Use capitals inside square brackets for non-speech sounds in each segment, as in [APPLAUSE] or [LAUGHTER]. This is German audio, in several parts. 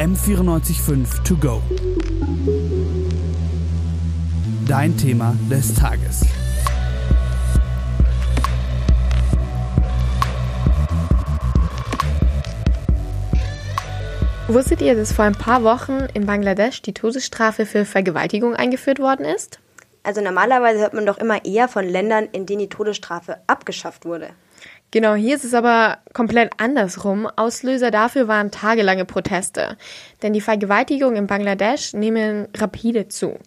M945 To Go. Dein Thema des Tages. Wusstet ihr, dass vor ein paar Wochen in Bangladesch die Todesstrafe für Vergewaltigung eingeführt worden ist? Also normalerweise hört man doch immer eher von Ländern, in denen die Todesstrafe abgeschafft wurde. Genau, hier ist es aber komplett andersrum. Auslöser dafür waren tagelange Proteste. Denn die Vergewaltigungen in Bangladesch nehmen rapide zu.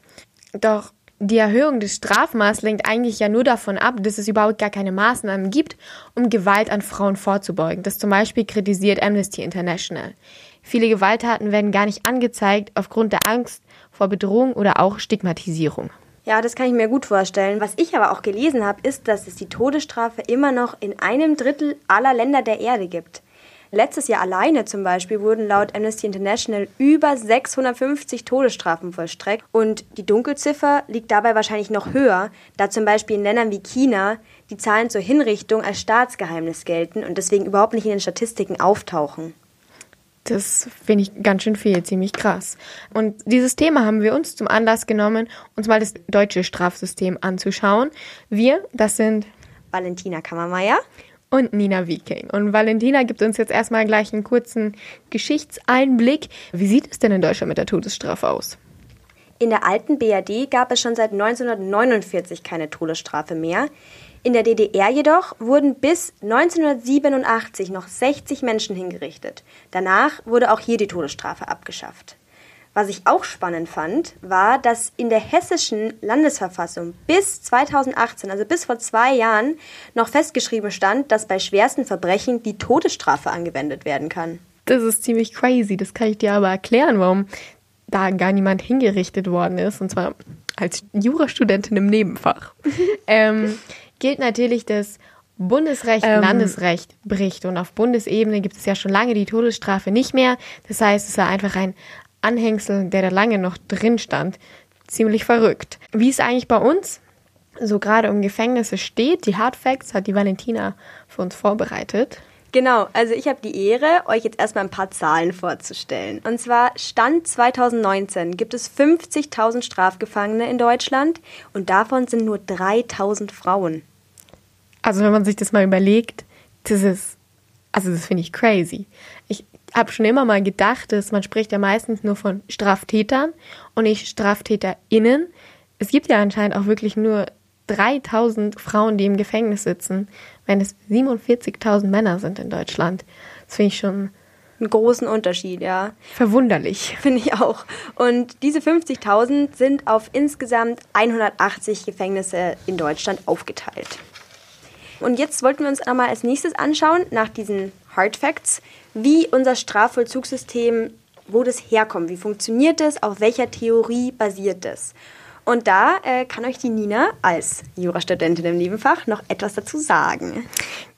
Doch die Erhöhung des Strafmaßes lenkt eigentlich ja nur davon ab, dass es überhaupt gar keine Maßnahmen gibt, um Gewalt an Frauen vorzubeugen. Das zum Beispiel kritisiert Amnesty International. Viele Gewalttaten werden gar nicht angezeigt aufgrund der Angst vor Bedrohung oder auch Stigmatisierung. Ja, das kann ich mir gut vorstellen. Was ich aber auch gelesen habe, ist, dass es die Todesstrafe immer noch in einem Drittel aller Länder der Erde gibt. Letztes Jahr alleine zum Beispiel wurden laut Amnesty International über 650 Todesstrafen vollstreckt und die Dunkelziffer liegt dabei wahrscheinlich noch höher, da zum Beispiel in Ländern wie China die Zahlen zur Hinrichtung als Staatsgeheimnis gelten und deswegen überhaupt nicht in den Statistiken auftauchen. Das finde ich ganz schön viel, ziemlich krass. Und dieses Thema haben wir uns zum Anlass genommen, uns mal das deutsche Strafsystem anzuschauen. Wir, das sind Valentina Kammermeier und Nina Viking. Und Valentina gibt uns jetzt erstmal gleich einen kurzen Geschichtseinblick. Wie sieht es denn in Deutschland mit der Todesstrafe aus? In der alten BRD gab es schon seit 1949 keine Todesstrafe mehr. In der DDR jedoch wurden bis 1987 noch 60 Menschen hingerichtet. Danach wurde auch hier die Todesstrafe abgeschafft. Was ich auch spannend fand, war, dass in der hessischen Landesverfassung bis 2018, also bis vor zwei Jahren, noch festgeschrieben stand, dass bei schwersten Verbrechen die Todesstrafe angewendet werden kann. Das ist ziemlich crazy. Das kann ich dir aber erklären, warum da gar niemand hingerichtet worden ist. Und zwar als Jurastudentin im Nebenfach. [LAUGHS] ähm, gilt natürlich, dass Bundesrecht ähm, Landesrecht bricht. Und auf Bundesebene gibt es ja schon lange die Todesstrafe nicht mehr. Das heißt, es war einfach ein Anhängsel, der da lange noch drin stand. Ziemlich verrückt. Wie es eigentlich bei uns so gerade um Gefängnisse steht, die Hard Facts hat die Valentina für uns vorbereitet. Genau, also ich habe die Ehre, euch jetzt erstmal ein paar Zahlen vorzustellen. Und zwar Stand 2019 gibt es 50.000 Strafgefangene in Deutschland und davon sind nur 3.000 Frauen. Also wenn man sich das mal überlegt, das ist, also das finde ich crazy. Ich habe schon immer mal gedacht, dass man spricht ja meistens nur von Straftätern und nicht StraftäterInnen. Es gibt ja anscheinend auch wirklich nur 3000 Frauen, die im Gefängnis sitzen, wenn es 47.000 Männer sind in Deutschland. Das finde ich schon einen großen Unterschied, ja. Verwunderlich. [LAUGHS] Finde ich auch. Und diese 50.000 sind auf insgesamt 180 Gefängnisse in Deutschland aufgeteilt. Und jetzt wollten wir uns einmal als nächstes anschauen, nach diesen Hard Facts, wie unser Strafvollzugssystem, wo das herkommt, wie funktioniert es, auf welcher Theorie basiert es. Und da äh, kann euch die Nina als Jurastudentin im Nebenfach noch etwas dazu sagen.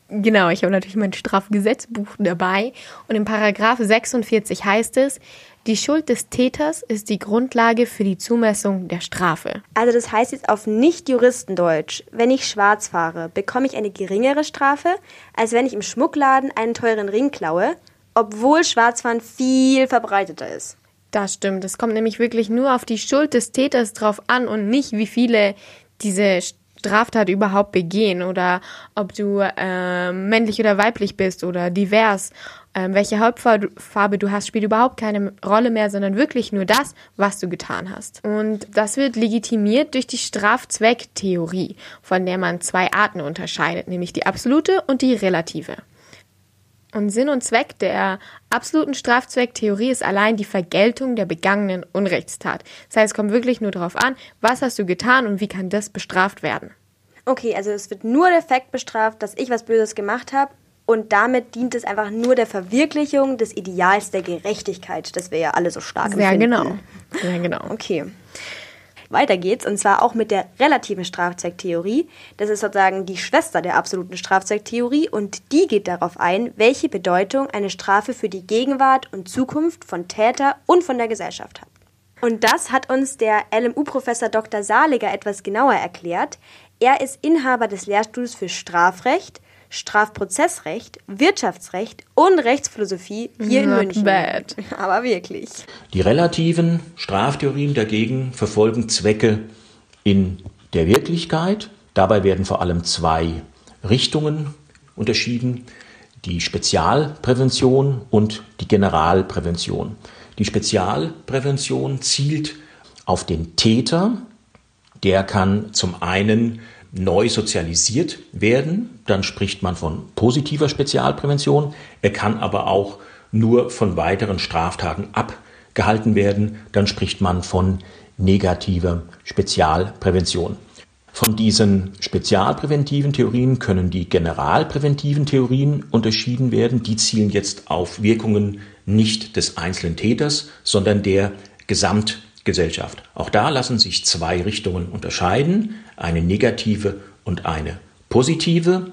Genau, ich habe natürlich mein Strafgesetzbuch dabei und im Paragraph 46 heißt es, die Schuld des Täters ist die Grundlage für die Zumessung der Strafe. Also das heißt jetzt auf Nicht-Juristendeutsch, wenn ich schwarz fahre, bekomme ich eine geringere Strafe, als wenn ich im Schmuckladen einen teuren Ring klaue, obwohl Schwarzfahren viel verbreiteter ist. Das stimmt. Es kommt nämlich wirklich nur auf die Schuld des Täters drauf an und nicht, wie viele diese Straftat überhaupt begehen oder ob du äh, männlich oder weiblich bist oder divers. Ähm, welche Hauptfarbe du hast, spielt überhaupt keine Rolle mehr, sondern wirklich nur das, was du getan hast. Und das wird legitimiert durch die Strafzwecktheorie, von der man zwei Arten unterscheidet, nämlich die absolute und die relative. Und Sinn und Zweck der absoluten Strafzwecktheorie ist allein die Vergeltung der begangenen Unrechtstat. Das heißt, es kommt wirklich nur darauf an, was hast du getan und wie kann das bestraft werden. Okay, also es wird nur der Fakt bestraft, dass ich was Böses gemacht habe und damit dient es einfach nur der Verwirklichung des Ideals der Gerechtigkeit, das wir ja alle so stark Sehr empfinden. genau. Sehr genau. Okay. Weiter geht's, und zwar auch mit der relativen Strafzeittheorie. Das ist sozusagen die Schwester der absoluten Strafzeittheorie und die geht darauf ein, welche Bedeutung eine Strafe für die Gegenwart und Zukunft von Täter und von der Gesellschaft hat. Und das hat uns der LMU-Professor Dr. Saliger etwas genauer erklärt. Er ist Inhaber des Lehrstuhls für Strafrecht, Strafprozessrecht, Wirtschaftsrecht und Rechtsphilosophie hier in Not München. bad. [LAUGHS] Aber wirklich. Die relativen Straftheorien dagegen verfolgen Zwecke in der Wirklichkeit. Dabei werden vor allem zwei Richtungen unterschieden, die Spezialprävention und die Generalprävention. Die Spezialprävention zielt auf den Täter, der kann zum einen neu sozialisiert werden, dann spricht man von positiver Spezialprävention. Er kann aber auch nur von weiteren Straftaten abgehalten werden, dann spricht man von negativer Spezialprävention. Von diesen spezialpräventiven Theorien können die generalpräventiven Theorien unterschieden werden. Die zielen jetzt auf Wirkungen nicht des einzelnen Täters, sondern der Gesamtgesellschaft. Auch da lassen sich zwei Richtungen unterscheiden, eine negative und eine positive.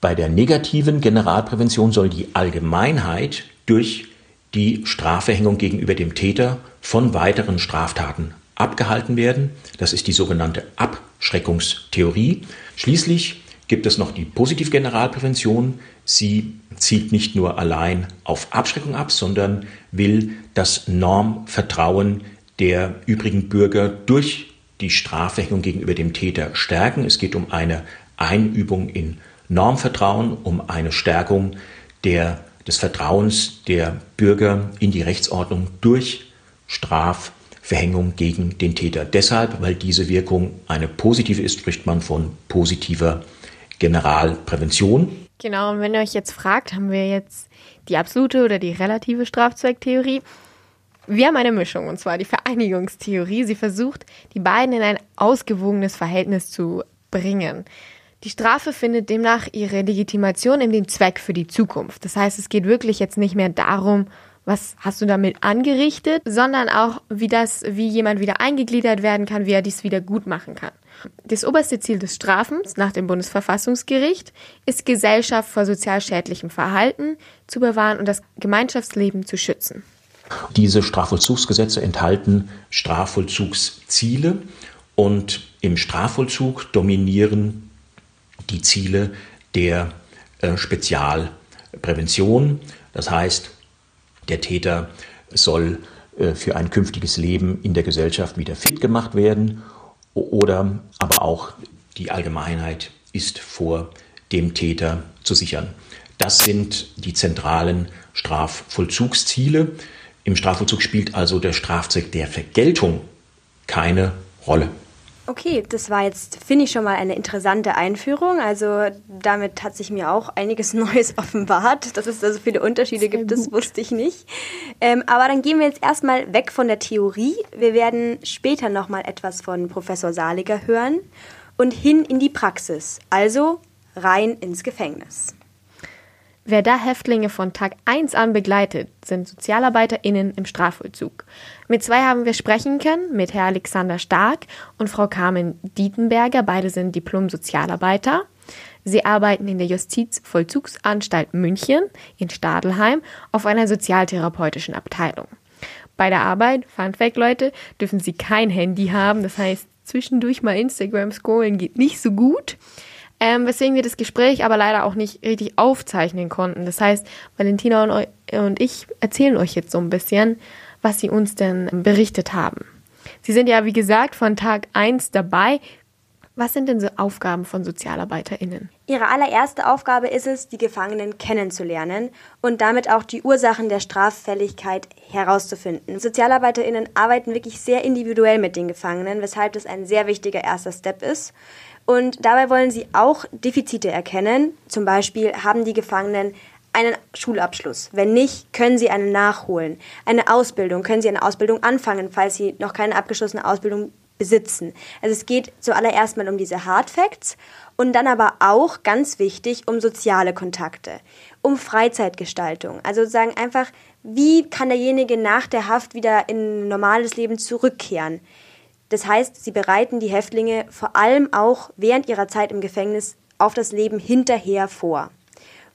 Bei der negativen Generalprävention soll die Allgemeinheit durch die Strafverhängung gegenüber dem Täter von weiteren Straftaten abgehalten werden. Das ist die sogenannte Abschreckungstheorie. Schließlich gibt es noch die Positivgeneralprävention. Sie zielt nicht nur allein auf Abschreckung ab, sondern will das Normvertrauen der übrigen Bürger durch die Strafverhängung gegenüber dem Täter stärken. Es geht um eine Einübung in Normvertrauen, um eine Stärkung der, des Vertrauens der Bürger in die Rechtsordnung durch Strafverhängung gegen den Täter. Deshalb, weil diese Wirkung eine positive ist, spricht man von positiver Generalprävention. Genau, und wenn ihr euch jetzt fragt, haben wir jetzt die absolute oder die relative Strafzwecktheorie? Wir haben eine Mischung, und zwar die Vereinigungstheorie. Sie versucht, die beiden in ein ausgewogenes Verhältnis zu bringen. Die Strafe findet demnach ihre Legitimation in dem Zweck für die Zukunft. Das heißt, es geht wirklich jetzt nicht mehr darum, was hast du damit angerichtet, sondern auch, wie das, wie jemand wieder eingegliedert werden kann, wie er dies wieder gut machen kann. Das oberste Ziel des Strafens nach dem Bundesverfassungsgericht ist, Gesellschaft vor sozial schädlichem Verhalten zu bewahren und das Gemeinschaftsleben zu schützen. Diese Strafvollzugsgesetze enthalten Strafvollzugsziele und im Strafvollzug dominieren die Ziele der äh, Spezialprävention. Das heißt, der Täter soll äh, für ein künftiges Leben in der Gesellschaft wieder fit gemacht werden oder aber auch die Allgemeinheit ist vor dem Täter zu sichern. Das sind die zentralen Strafvollzugsziele. Im Strafvollzug spielt also der Strafzweck der Vergeltung keine Rolle. Okay, das war jetzt, finde ich, schon mal eine interessante Einführung. Also damit hat sich mir auch einiges [LAUGHS] Neues offenbart. Dass es da so viele Unterschiede Sehr gibt, das gut. wusste ich nicht. Ähm, aber dann gehen wir jetzt erstmal weg von der Theorie. Wir werden später nochmal etwas von Professor Saliger hören und hin in die Praxis. Also rein ins Gefängnis. Wer da Häftlinge von Tag 1 an begleitet, sind SozialarbeiterInnen im Strafvollzug. Mit zwei haben wir sprechen können, mit Herr Alexander Stark und Frau Carmen Dietenberger. Beide sind Diplom-Sozialarbeiter. Sie arbeiten in der Justizvollzugsanstalt München in Stadelheim auf einer sozialtherapeutischen Abteilung. Bei der Arbeit, Fun Fact Leute, dürfen sie kein Handy haben. Das heißt, zwischendurch mal Instagram scrollen geht nicht so gut. Ähm, weswegen wir das Gespräch aber leider auch nicht richtig aufzeichnen konnten. Das heißt, Valentina und, und ich erzählen euch jetzt so ein bisschen, was sie uns denn berichtet haben. Sie sind ja, wie gesagt, von Tag 1 dabei. Was sind denn so Aufgaben von SozialarbeiterInnen? Ihre allererste Aufgabe ist es, die Gefangenen kennenzulernen und damit auch die Ursachen der Straffälligkeit herauszufinden. SozialarbeiterInnen arbeiten wirklich sehr individuell mit den Gefangenen, weshalb das ein sehr wichtiger erster Step ist. Und dabei wollen sie auch Defizite erkennen. Zum Beispiel haben die Gefangenen einen Schulabschluss. Wenn nicht, können sie einen nachholen. Eine Ausbildung, können sie eine Ausbildung anfangen, falls sie noch keine abgeschlossene Ausbildung besitzen. Also es geht zuallererst mal um diese Hard Facts und dann aber auch ganz wichtig um soziale Kontakte, um Freizeitgestaltung. Also sozusagen einfach, wie kann derjenige nach der Haft wieder in ein normales Leben zurückkehren? Das heißt, sie bereiten die Häftlinge vor allem auch während ihrer Zeit im Gefängnis auf das Leben hinterher vor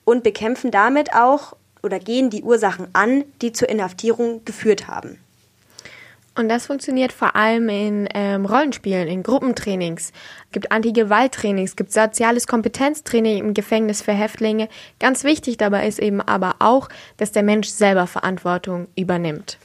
und bekämpfen damit auch oder gehen die Ursachen an, die zur Inhaftierung geführt haben. Und das funktioniert vor allem in ähm, Rollenspielen, in Gruppentrainings. Es gibt Anti-Gewalt-Trainings, es gibt soziales Kompetenztraining im Gefängnis für Häftlinge. Ganz wichtig dabei ist eben aber auch, dass der Mensch selber Verantwortung übernimmt.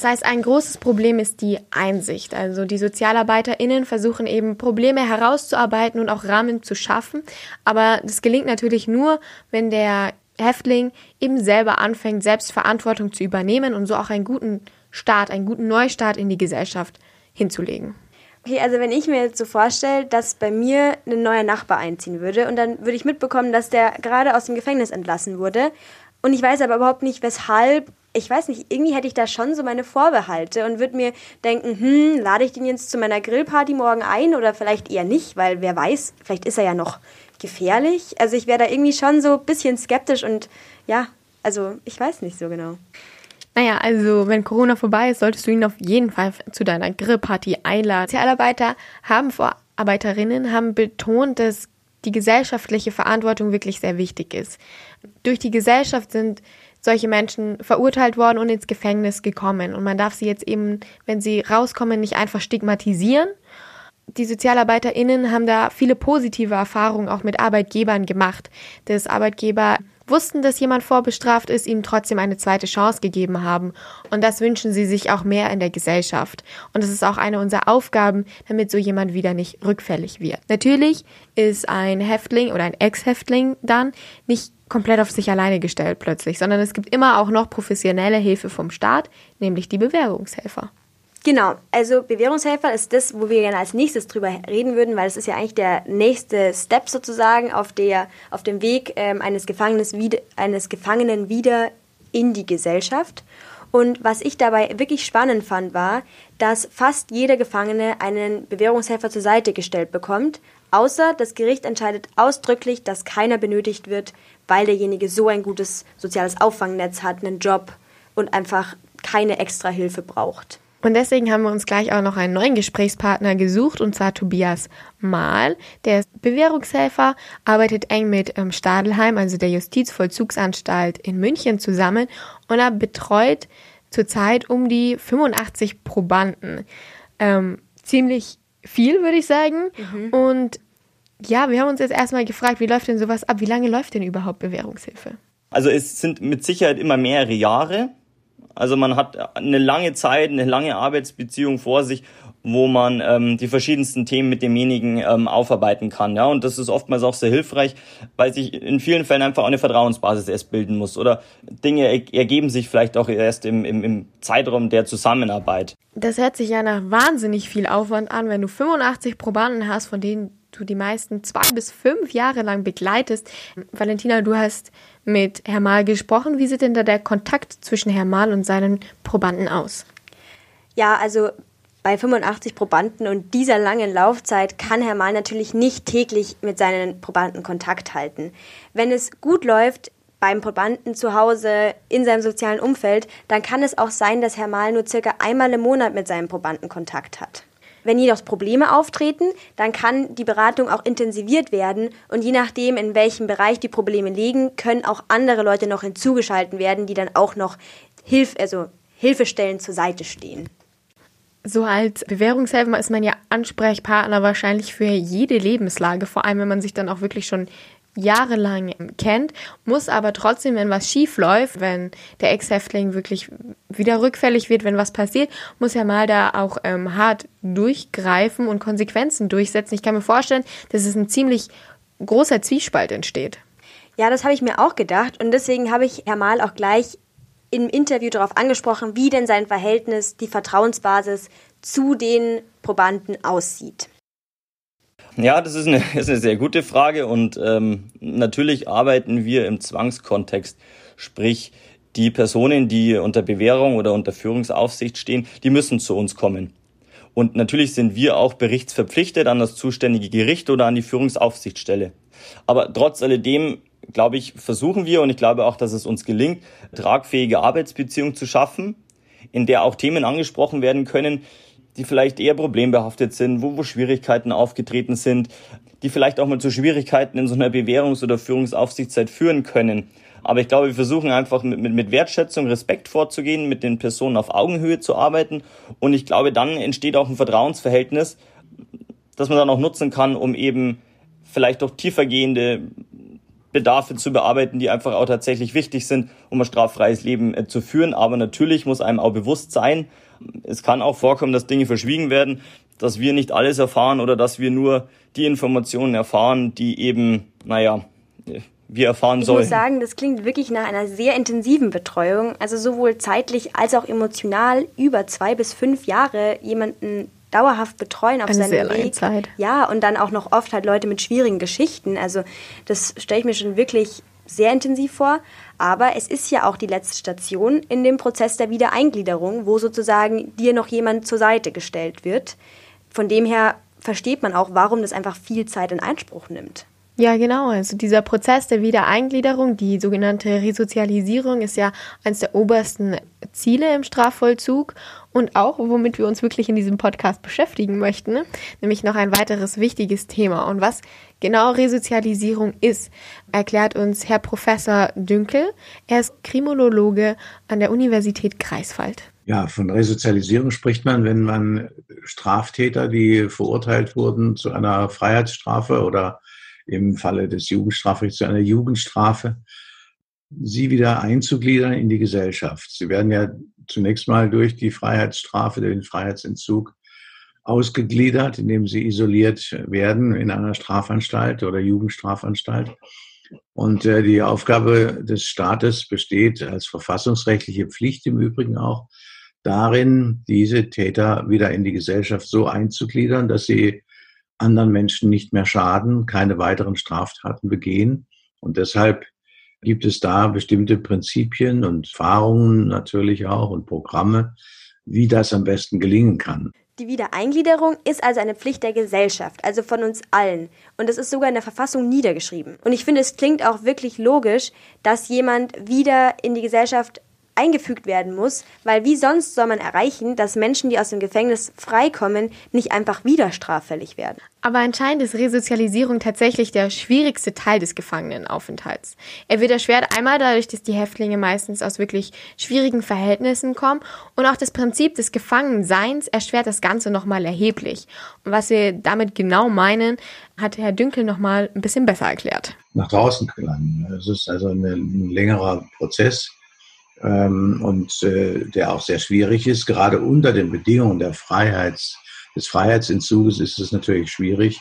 Das heißt, ein großes Problem ist die Einsicht. Also die SozialarbeiterInnen versuchen eben Probleme herauszuarbeiten und auch Rahmen zu schaffen. Aber das gelingt natürlich nur, wenn der Häftling eben selber anfängt, selbst Verantwortung zu übernehmen und so auch einen guten Start, einen guten Neustart in die Gesellschaft hinzulegen. Okay, also wenn ich mir jetzt so vorstelle, dass bei mir ein neuer Nachbar einziehen würde und dann würde ich mitbekommen, dass der gerade aus dem Gefängnis entlassen wurde und ich weiß aber überhaupt nicht weshalb, ich weiß nicht, irgendwie hätte ich da schon so meine Vorbehalte und würde mir denken, hm, lade ich den jetzt zu meiner Grillparty morgen ein oder vielleicht eher nicht, weil wer weiß, vielleicht ist er ja noch gefährlich. Also ich wäre da irgendwie schon so ein bisschen skeptisch und ja, also ich weiß nicht so genau. Naja, also wenn Corona vorbei ist, solltest du ihn auf jeden Fall zu deiner Grillparty einladen. Sozialarbeiter haben Vorarbeiterinnen haben betont, dass die gesellschaftliche Verantwortung wirklich sehr wichtig ist. Durch die Gesellschaft sind solche Menschen verurteilt worden und ins Gefängnis gekommen. Und man darf sie jetzt eben, wenn sie rauskommen, nicht einfach stigmatisieren. Die SozialarbeiterInnen haben da viele positive Erfahrungen auch mit Arbeitgebern gemacht, dass Arbeitgeber wussten, dass jemand vorbestraft ist, ihm trotzdem eine zweite Chance gegeben haben. Und das wünschen sie sich auch mehr in der Gesellschaft. Und das ist auch eine unserer Aufgaben, damit so jemand wieder nicht rückfällig wird. Natürlich ist ein Häftling oder ein Ex-Häftling dann nicht komplett auf sich alleine gestellt plötzlich, sondern es gibt immer auch noch professionelle Hilfe vom Staat, nämlich die Bewährungshelfer. Genau, also Bewährungshelfer ist das, wo wir gerne als nächstes drüber reden würden, weil es ist ja eigentlich der nächste Step sozusagen auf, der, auf dem Weg ähm, eines, Gefangenes wieder, eines Gefangenen wieder in die Gesellschaft. Und was ich dabei wirklich spannend fand, war, dass fast jeder Gefangene einen Bewährungshelfer zur Seite gestellt bekommt, außer das Gericht entscheidet ausdrücklich, dass keiner benötigt wird, weil derjenige so ein gutes soziales Auffangnetz hat, einen Job und einfach keine extra Hilfe braucht. Und deswegen haben wir uns gleich auch noch einen neuen Gesprächspartner gesucht, und zwar Tobias Mahl. Der ist Bewährungshelfer, arbeitet eng mit ähm, Stadelheim, also der Justizvollzugsanstalt in München zusammen und er betreut zurzeit um die 85 Probanden. Ähm, ziemlich viel, würde ich sagen. Mhm. Und ja, wir haben uns jetzt erstmal gefragt, wie läuft denn sowas ab? Wie lange läuft denn überhaupt Bewährungshilfe? Also es sind mit Sicherheit immer mehrere Jahre. Also man hat eine lange Zeit, eine lange Arbeitsbeziehung vor sich, wo man ähm, die verschiedensten Themen mit demjenigen ähm, aufarbeiten kann. Ja, und das ist oftmals auch sehr hilfreich, weil sich in vielen Fällen einfach auch eine Vertrauensbasis erst bilden muss oder Dinge ergeben sich vielleicht auch erst im, im, im Zeitraum der Zusammenarbeit. Das hört sich ja nach wahnsinnig viel Aufwand an, wenn du 85 Probanden hast, von denen du die meisten zwei bis fünf Jahre lang begleitest. Valentina, du hast mit Herr Mahl gesprochen. Wie sieht denn da der Kontakt zwischen Herr Mahl und seinen Probanden aus? Ja, also bei 85 Probanden und dieser langen Laufzeit kann Herr Mahl natürlich nicht täglich mit seinen Probanden Kontakt halten. Wenn es gut läuft, beim Probanden zu Hause, in seinem sozialen Umfeld, dann kann es auch sein, dass Herr Mahl nur circa einmal im Monat mit seinem Probanden Kontakt hat. Wenn jedoch Probleme auftreten, dann kann die Beratung auch intensiviert werden und je nachdem, in welchem Bereich die Probleme liegen, können auch andere Leute noch hinzugeschalten werden, die dann auch noch Hilf also Hilfestellen zur Seite stehen. So als Bewährungshelfer ist man ja Ansprechpartner wahrscheinlich für jede Lebenslage, vor allem wenn man sich dann auch wirklich schon jahrelang kennt, muss aber trotzdem, wenn was schief läuft, wenn der Ex-Häftling wirklich wieder rückfällig wird, wenn was passiert, muss er mal da auch ähm, hart durchgreifen und Konsequenzen durchsetzen. Ich kann mir vorstellen, dass es ein ziemlich großer Zwiespalt entsteht. Ja, das habe ich mir auch gedacht und deswegen habe ich Herr Mahl auch gleich im Interview darauf angesprochen, wie denn sein Verhältnis, die Vertrauensbasis zu den Probanden aussieht. Ja, das ist eine, [LAUGHS] ist eine sehr gute Frage und ähm, natürlich arbeiten wir im Zwangskontext, sprich die Personen, die unter Bewährung oder unter Führungsaufsicht stehen, die müssen zu uns kommen. Und natürlich sind wir auch berichtsverpflichtet an das zuständige Gericht oder an die Führungsaufsichtsstelle. Aber trotz alledem, glaube ich, versuchen wir und ich glaube auch, dass es uns gelingt, tragfähige Arbeitsbeziehungen zu schaffen, in der auch Themen angesprochen werden können, die vielleicht eher problembehaftet sind, wo, wo Schwierigkeiten aufgetreten sind, die vielleicht auch mal zu Schwierigkeiten in so einer Bewährungs- oder Führungsaufsichtszeit führen können. Aber ich glaube, wir versuchen einfach mit, mit, mit Wertschätzung, Respekt vorzugehen, mit den Personen auf Augenhöhe zu arbeiten. Und ich glaube, dann entsteht auch ein Vertrauensverhältnis, das man dann auch nutzen kann, um eben vielleicht auch tiefergehende Bedarfe zu bearbeiten, die einfach auch tatsächlich wichtig sind, um ein straffreies Leben äh, zu führen. Aber natürlich muss einem auch bewusst sein, es kann auch vorkommen, dass Dinge verschwiegen werden, dass wir nicht alles erfahren oder dass wir nur die Informationen erfahren, die eben, naja, wir erfahren sollen. Ich muss sagen, das klingt wirklich nach einer sehr intensiven Betreuung, also sowohl zeitlich als auch emotional über zwei bis fünf Jahre jemanden dauerhaft betreuen auf Eine seinem sehr Weg. lange Zeit. Ja, und dann auch noch oft halt Leute mit schwierigen Geschichten. Also das stelle ich mir schon wirklich sehr intensiv vor. Aber es ist ja auch die letzte Station in dem Prozess der Wiedereingliederung, wo sozusagen dir noch jemand zur Seite gestellt wird. Von dem her versteht man auch, warum das einfach viel Zeit in Anspruch nimmt. Ja, genau. Also dieser Prozess der Wiedereingliederung, die sogenannte Resozialisierung, ist ja eines der obersten Ziele im Strafvollzug und auch, womit wir uns wirklich in diesem Podcast beschäftigen möchten, nämlich noch ein weiteres wichtiges Thema. Und was genau Resozialisierung ist, erklärt uns Herr Professor Dünkel. Er ist Kriminologe an der Universität Greifswald. Ja, von Resozialisierung spricht man, wenn man Straftäter, die verurteilt wurden zu einer Freiheitsstrafe oder im Falle des Jugendstrafrechts zu einer Jugendstrafe, sie wieder einzugliedern in die Gesellschaft. Sie werden ja zunächst mal durch die Freiheitsstrafe, den Freiheitsentzug ausgegliedert, indem sie isoliert werden in einer Strafanstalt oder Jugendstrafanstalt. Und äh, die Aufgabe des Staates besteht als verfassungsrechtliche Pflicht im Übrigen auch darin, diese Täter wieder in die Gesellschaft so einzugliedern, dass sie anderen Menschen nicht mehr schaden, keine weiteren Straftaten begehen. Und deshalb gibt es da bestimmte Prinzipien und Erfahrungen natürlich auch und Programme, wie das am besten gelingen kann. Die Wiedereingliederung ist also eine Pflicht der Gesellschaft, also von uns allen. Und es ist sogar in der Verfassung niedergeschrieben. Und ich finde, es klingt auch wirklich logisch, dass jemand wieder in die Gesellschaft eingefügt werden muss, weil wie sonst soll man erreichen, dass Menschen, die aus dem Gefängnis freikommen, nicht einfach wieder straffällig werden? Aber anscheinend ist Resozialisierung tatsächlich der schwierigste Teil des Gefangenenaufenthalts. Er wird erschwert einmal dadurch, dass die Häftlinge meistens aus wirklich schwierigen Verhältnissen kommen und auch das Prinzip des Gefangenseins erschwert das Ganze nochmal erheblich. Und was wir damit genau meinen, hat Herr Dünkel nochmal ein bisschen besser erklärt. Nach draußen gelangen. Es ist also ein längerer Prozess ähm, und äh, der auch sehr schwierig ist. Gerade unter den Bedingungen der Freiheits, des Freiheitsentzuges ist es natürlich schwierig,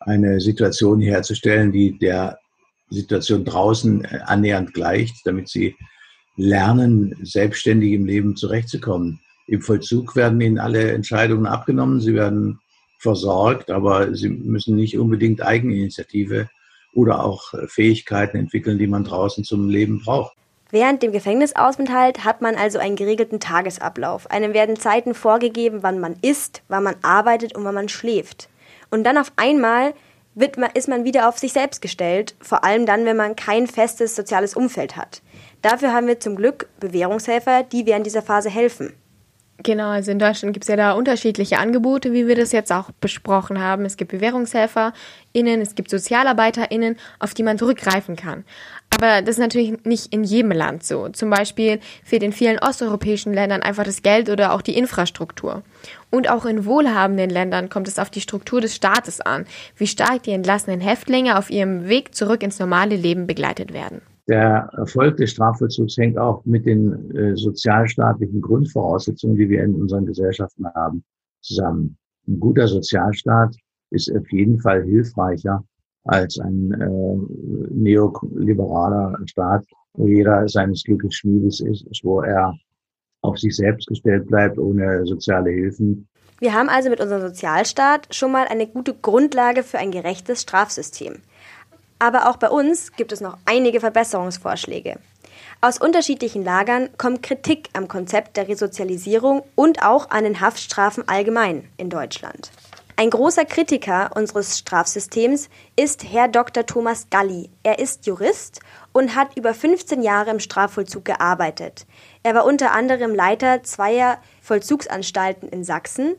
eine Situation herzustellen, die der Situation draußen äh, annähernd gleicht, damit sie lernen, selbstständig im Leben zurechtzukommen. Im Vollzug werden ihnen alle Entscheidungen abgenommen, sie werden versorgt, aber sie müssen nicht unbedingt Eigeninitiative oder auch Fähigkeiten entwickeln, die man draußen zum Leben braucht. Während dem Gefängnisaufenthalt hat man also einen geregelten Tagesablauf. Einem werden Zeiten vorgegeben, wann man isst, wann man arbeitet und wann man schläft. Und dann auf einmal man, ist man wieder auf sich selbst gestellt, vor allem dann, wenn man kein festes soziales Umfeld hat. Dafür haben wir zum Glück Bewährungshelfer, die während dieser Phase helfen. Genau, also in Deutschland gibt es ja da unterschiedliche Angebote, wie wir das jetzt auch besprochen haben. Es gibt BewährungshelferInnen, es gibt SozialarbeiterInnen, auf die man zurückgreifen kann. Aber das ist natürlich nicht in jedem Land so. Zum Beispiel fehlt in vielen osteuropäischen Ländern einfach das Geld oder auch die Infrastruktur. Und auch in wohlhabenden Ländern kommt es auf die Struktur des Staates an, wie stark die entlassenen Häftlinge auf ihrem Weg zurück ins normale Leben begleitet werden. Der Erfolg des Strafvollzugs hängt auch mit den äh, sozialstaatlichen Grundvoraussetzungen, die wir in unseren Gesellschaften haben, zusammen. Ein guter Sozialstaat ist auf jeden Fall hilfreicher als ein äh, neoliberaler Staat, wo jeder seines Glückes Schmiedes ist, wo er auf sich selbst gestellt bleibt, ohne soziale Hilfen. Wir haben also mit unserem Sozialstaat schon mal eine gute Grundlage für ein gerechtes Strafsystem. Aber auch bei uns gibt es noch einige Verbesserungsvorschläge. Aus unterschiedlichen Lagern kommt Kritik am Konzept der Resozialisierung und auch an den Haftstrafen allgemein in Deutschland. Ein großer Kritiker unseres Strafsystems ist Herr Dr. Thomas Galli. Er ist Jurist und hat über 15 Jahre im Strafvollzug gearbeitet. Er war unter anderem Leiter zweier Vollzugsanstalten in Sachsen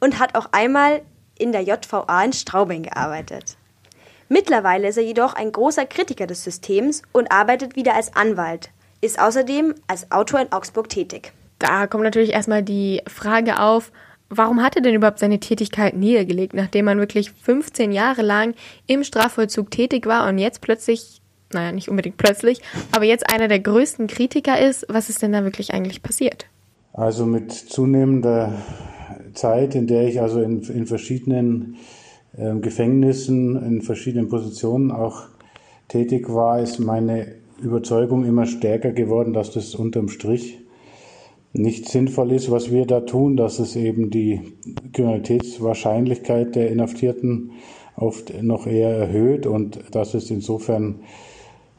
und hat auch einmal in der JVA in Straubing gearbeitet. Mittlerweile ist er jedoch ein großer Kritiker des Systems und arbeitet wieder als Anwalt, ist außerdem als Autor in Augsburg tätig. Da kommt natürlich erstmal die Frage auf, warum hat er denn überhaupt seine Tätigkeit niedergelegt, nachdem man wirklich 15 Jahre lang im Strafvollzug tätig war und jetzt plötzlich, naja, nicht unbedingt plötzlich, aber jetzt einer der größten Kritiker ist. Was ist denn da wirklich eigentlich passiert? Also mit zunehmender Zeit, in der ich also in, in verschiedenen äh, Gefängnissen, in verschiedenen Positionen auch tätig war, ist meine Überzeugung immer stärker geworden, dass das unterm Strich nicht sinnvoll ist, was wir da tun, dass es eben die Kriminalitätswahrscheinlichkeit der Inhaftierten oft noch eher erhöht und dass es insofern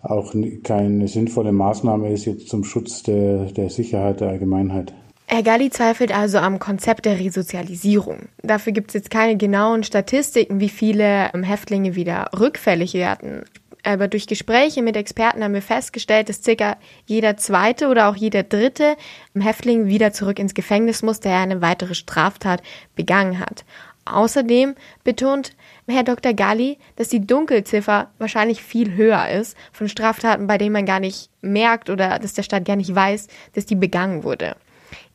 auch keine sinnvolle Maßnahme ist jetzt zum Schutz der, der Sicherheit der Allgemeinheit. Herr Galli zweifelt also am Konzept der Resozialisierung. Dafür gibt es jetzt keine genauen Statistiken, wie viele ähm, Häftlinge wieder rückfällig werden. Aber durch Gespräche mit Experten haben wir festgestellt, dass circa jeder zweite oder auch jeder dritte Häftling wieder zurück ins Gefängnis muss, der eine weitere Straftat begangen hat. Außerdem betont Herr Dr. Galli, dass die Dunkelziffer wahrscheinlich viel höher ist von Straftaten, bei denen man gar nicht merkt oder dass der Staat gar nicht weiß, dass die begangen wurde.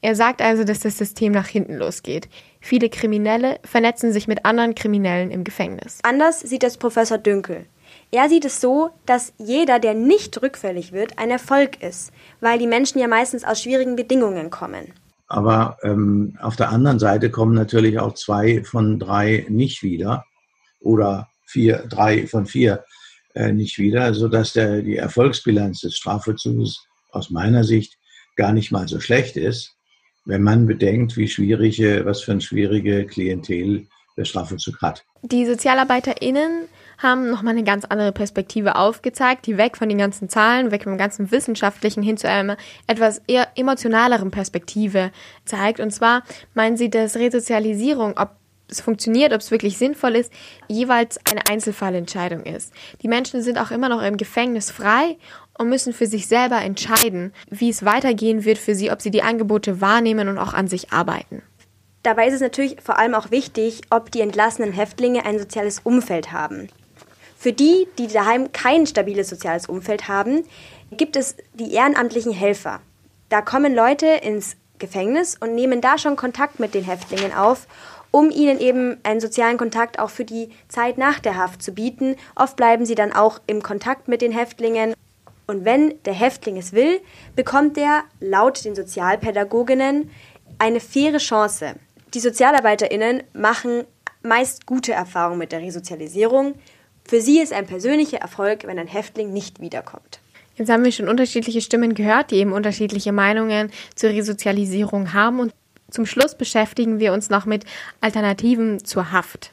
Er sagt also, dass das System nach hinten losgeht. Viele Kriminelle vernetzen sich mit anderen Kriminellen im Gefängnis. Anders sieht es Professor Dünkel. Er sieht es so, dass jeder, der nicht rückfällig wird, ein Erfolg ist, weil die Menschen ja meistens aus schwierigen Bedingungen kommen. Aber ähm, auf der anderen Seite kommen natürlich auch zwei von drei nicht wieder oder vier, drei von vier äh, nicht wieder, sodass der, die Erfolgsbilanz des Strafvollzugs aus meiner Sicht gar nicht mal so schlecht ist, wenn man bedenkt, wie schwierige, was für ein schwierige Klientel der Strafvollzug hat. Die SozialarbeiterInnen haben nochmal eine ganz andere Perspektive aufgezeigt, die weg von den ganzen Zahlen, weg vom ganzen Wissenschaftlichen hin zu einer etwas eher emotionaleren Perspektive zeigt. Und zwar meinen sie, dass Resozialisierung, ob es funktioniert, ob es wirklich sinnvoll ist, jeweils eine Einzelfallentscheidung ist. Die Menschen sind auch immer noch im Gefängnis frei und müssen für sich selber entscheiden, wie es weitergehen wird für sie, ob sie die Angebote wahrnehmen und auch an sich arbeiten. Dabei ist es natürlich vor allem auch wichtig, ob die entlassenen Häftlinge ein soziales Umfeld haben. Für die, die daheim kein stabiles soziales Umfeld haben, gibt es die ehrenamtlichen Helfer. Da kommen Leute ins Gefängnis und nehmen da schon Kontakt mit den Häftlingen auf, um ihnen eben einen sozialen Kontakt auch für die Zeit nach der Haft zu bieten. Oft bleiben sie dann auch im Kontakt mit den Häftlingen. Und wenn der Häftling es will, bekommt er laut den Sozialpädagoginnen eine faire Chance. Die Sozialarbeiterinnen machen meist gute Erfahrungen mit der Resozialisierung. Für sie ist ein persönlicher Erfolg, wenn ein Häftling nicht wiederkommt. Jetzt haben wir schon unterschiedliche Stimmen gehört, die eben unterschiedliche Meinungen zur Resozialisierung haben. Und zum Schluss beschäftigen wir uns noch mit Alternativen zur Haft.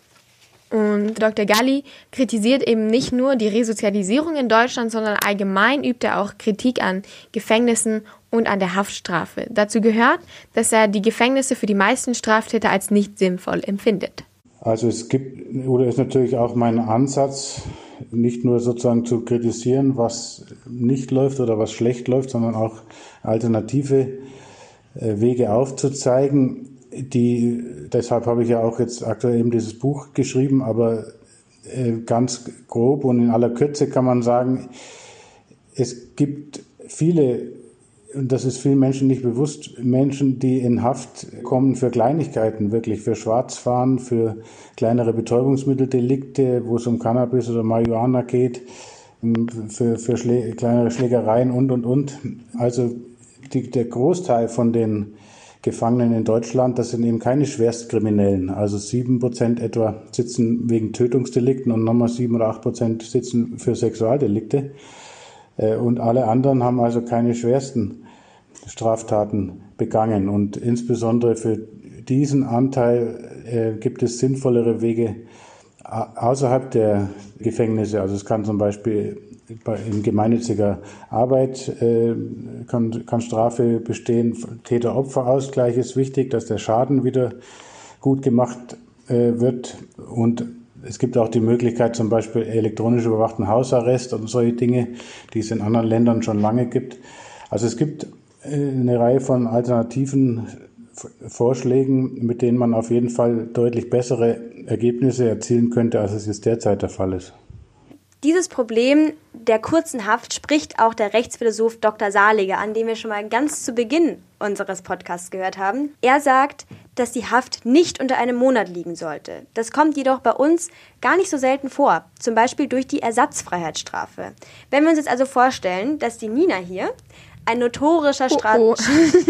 Und Dr. Galli kritisiert eben nicht nur die Resozialisierung in Deutschland, sondern allgemein übt er auch Kritik an Gefängnissen und an der Haftstrafe. Dazu gehört, dass er die Gefängnisse für die meisten Straftäter als nicht sinnvoll empfindet. Also es gibt, oder ist natürlich auch mein Ansatz, nicht nur sozusagen zu kritisieren, was nicht läuft oder was schlecht läuft, sondern auch alternative äh, Wege aufzuzeigen. Die, deshalb habe ich ja auch jetzt aktuell eben dieses Buch geschrieben, aber äh, ganz grob und in aller Kürze kann man sagen, es gibt viele und das ist vielen Menschen nicht bewusst, Menschen, die in Haft kommen für Kleinigkeiten, wirklich für Schwarzfahren, für kleinere Betäubungsmitteldelikte, wo es um Cannabis oder Marihuana geht, für, für Schlä kleinere Schlägereien und, und, und. Also die, der Großteil von den Gefangenen in Deutschland, das sind eben keine Schwerstkriminellen. Also sieben Prozent etwa sitzen wegen Tötungsdelikten und nochmal sieben oder acht Prozent sitzen für Sexualdelikte. Äh, und alle anderen haben also keine schwersten Straftaten begangen. Und insbesondere für diesen Anteil äh, gibt es sinnvollere Wege außerhalb der Gefängnisse. Also es kann zum Beispiel in gemeinnütziger Arbeit äh, kann, kann Strafe bestehen. Täter-Opfer-Ausgleich ist wichtig, dass der Schaden wieder gut gemacht äh, wird. Und es gibt auch die Möglichkeit, zum Beispiel elektronisch überwachten Hausarrest und solche Dinge, die es in anderen Ländern schon lange gibt. Also es gibt eine Reihe von alternativen Vorschlägen, mit denen man auf jeden Fall deutlich bessere Ergebnisse erzielen könnte, als es jetzt derzeit der Fall ist. Dieses Problem der kurzen Haft spricht auch der Rechtsphilosoph Dr. Saliger an, den wir schon mal ganz zu Beginn unseres Podcasts gehört haben. Er sagt, dass die Haft nicht unter einem Monat liegen sollte. Das kommt jedoch bei uns gar nicht so selten vor, zum Beispiel durch die Ersatzfreiheitsstrafe. Wenn wir uns jetzt also vorstellen, dass die Nina hier ein notorischer Stra Oh,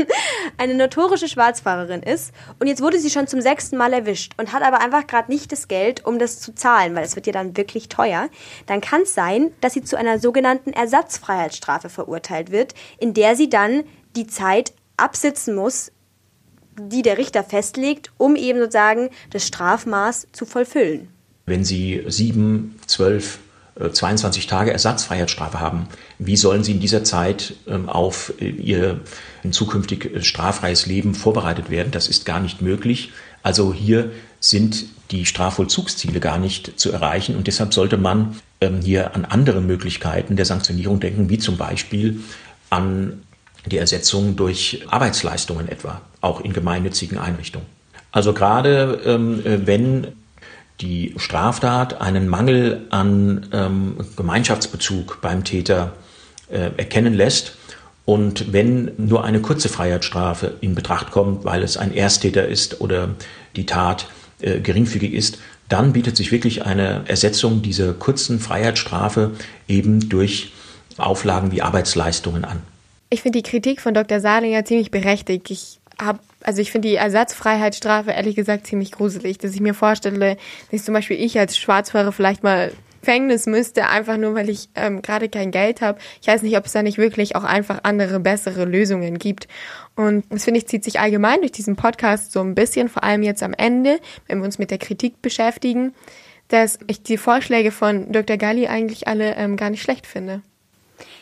[LAUGHS] eine notorische Schwarzfahrerin ist. Und jetzt wurde sie schon zum sechsten Mal erwischt und hat aber einfach gerade nicht das Geld, um das zu zahlen, weil es wird ja dann wirklich teuer, dann kann es sein, dass sie zu einer sogenannten Ersatzfreiheitsstrafe verurteilt wird, in der sie dann die Zeit absitzen muss, die der Richter festlegt, um eben sozusagen das Strafmaß zu vollfüllen. Wenn Sie sieben, zwölf, 22 Tage Ersatzfreiheitsstrafe haben, wie sollen Sie in dieser Zeit ähm, auf äh, Ihr zukünftig äh, straffreies Leben vorbereitet werden? Das ist gar nicht möglich. Also hier sind die Strafvollzugsziele gar nicht zu erreichen und deshalb sollte man ähm, hier an andere Möglichkeiten der Sanktionierung denken, wie zum Beispiel an die Ersetzung durch Arbeitsleistungen etwa, auch in gemeinnützigen Einrichtungen. Also gerade ähm, äh, wenn die Straftat einen Mangel an ähm, Gemeinschaftsbezug beim Täter äh, erkennen lässt und wenn nur eine kurze Freiheitsstrafe in Betracht kommt, weil es ein Ersttäter ist oder die Tat äh, geringfügig ist, dann bietet sich wirklich eine Ersetzung dieser kurzen Freiheitsstrafe eben durch Auflagen wie Arbeitsleistungen an. Ich finde die Kritik von Dr. Salinger ziemlich berechtigt. Ich habe, also ich finde die Ersatzfreiheitsstrafe ehrlich gesagt ziemlich gruselig, dass ich mir vorstelle, dass zum Beispiel ich als Schwarzfahrer vielleicht mal Gefängnis müsste, einfach nur weil ich ähm, gerade kein Geld habe. Ich weiß nicht, ob es da nicht wirklich auch einfach andere, bessere Lösungen gibt. Und das finde ich zieht sich allgemein durch diesen Podcast so ein bisschen, vor allem jetzt am Ende, wenn wir uns mit der Kritik beschäftigen, dass ich die Vorschläge von Dr. Galli eigentlich alle ähm, gar nicht schlecht finde.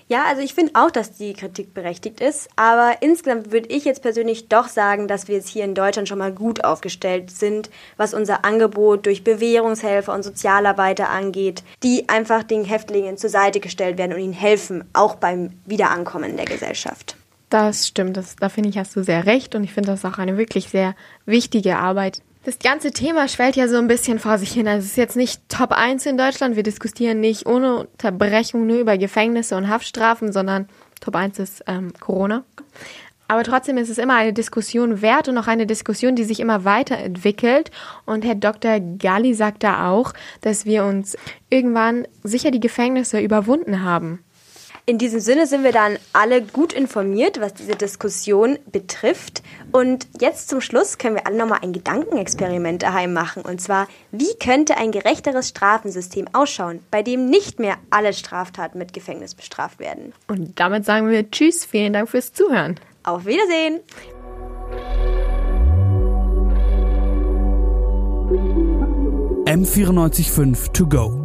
Ja, also ich finde auch, dass die Kritik berechtigt ist, aber insgesamt würde ich jetzt persönlich doch sagen, dass wir jetzt hier in Deutschland schon mal gut aufgestellt sind, was unser Angebot durch Bewährungshelfer und Sozialarbeiter angeht, die einfach den Häftlingen zur Seite gestellt werden und ihnen helfen, auch beim Wiederankommen in der Gesellschaft. Das stimmt, das, da finde ich, hast du sehr recht und ich finde das auch eine wirklich sehr wichtige Arbeit. Das ganze Thema schwellt ja so ein bisschen vor sich hin. Also es ist jetzt nicht Top 1 in Deutschland. Wir diskutieren nicht ohne Unterbrechung nur über Gefängnisse und Haftstrafen, sondern Top 1 ist ähm, Corona. Aber trotzdem ist es immer eine Diskussion wert und auch eine Diskussion, die sich immer weiterentwickelt. Und Herr Dr. Galli sagt da auch, dass wir uns irgendwann sicher die Gefängnisse überwunden haben. In diesem Sinne sind wir dann alle gut informiert, was diese Diskussion betrifft. Und jetzt zum Schluss können wir alle nochmal ein Gedankenexperiment daheim machen. Und zwar, wie könnte ein gerechteres Strafensystem ausschauen, bei dem nicht mehr alle Straftaten mit Gefängnis bestraft werden? Und damit sagen wir Tschüss, vielen Dank fürs Zuhören. Auf Wiedersehen! M945 to go.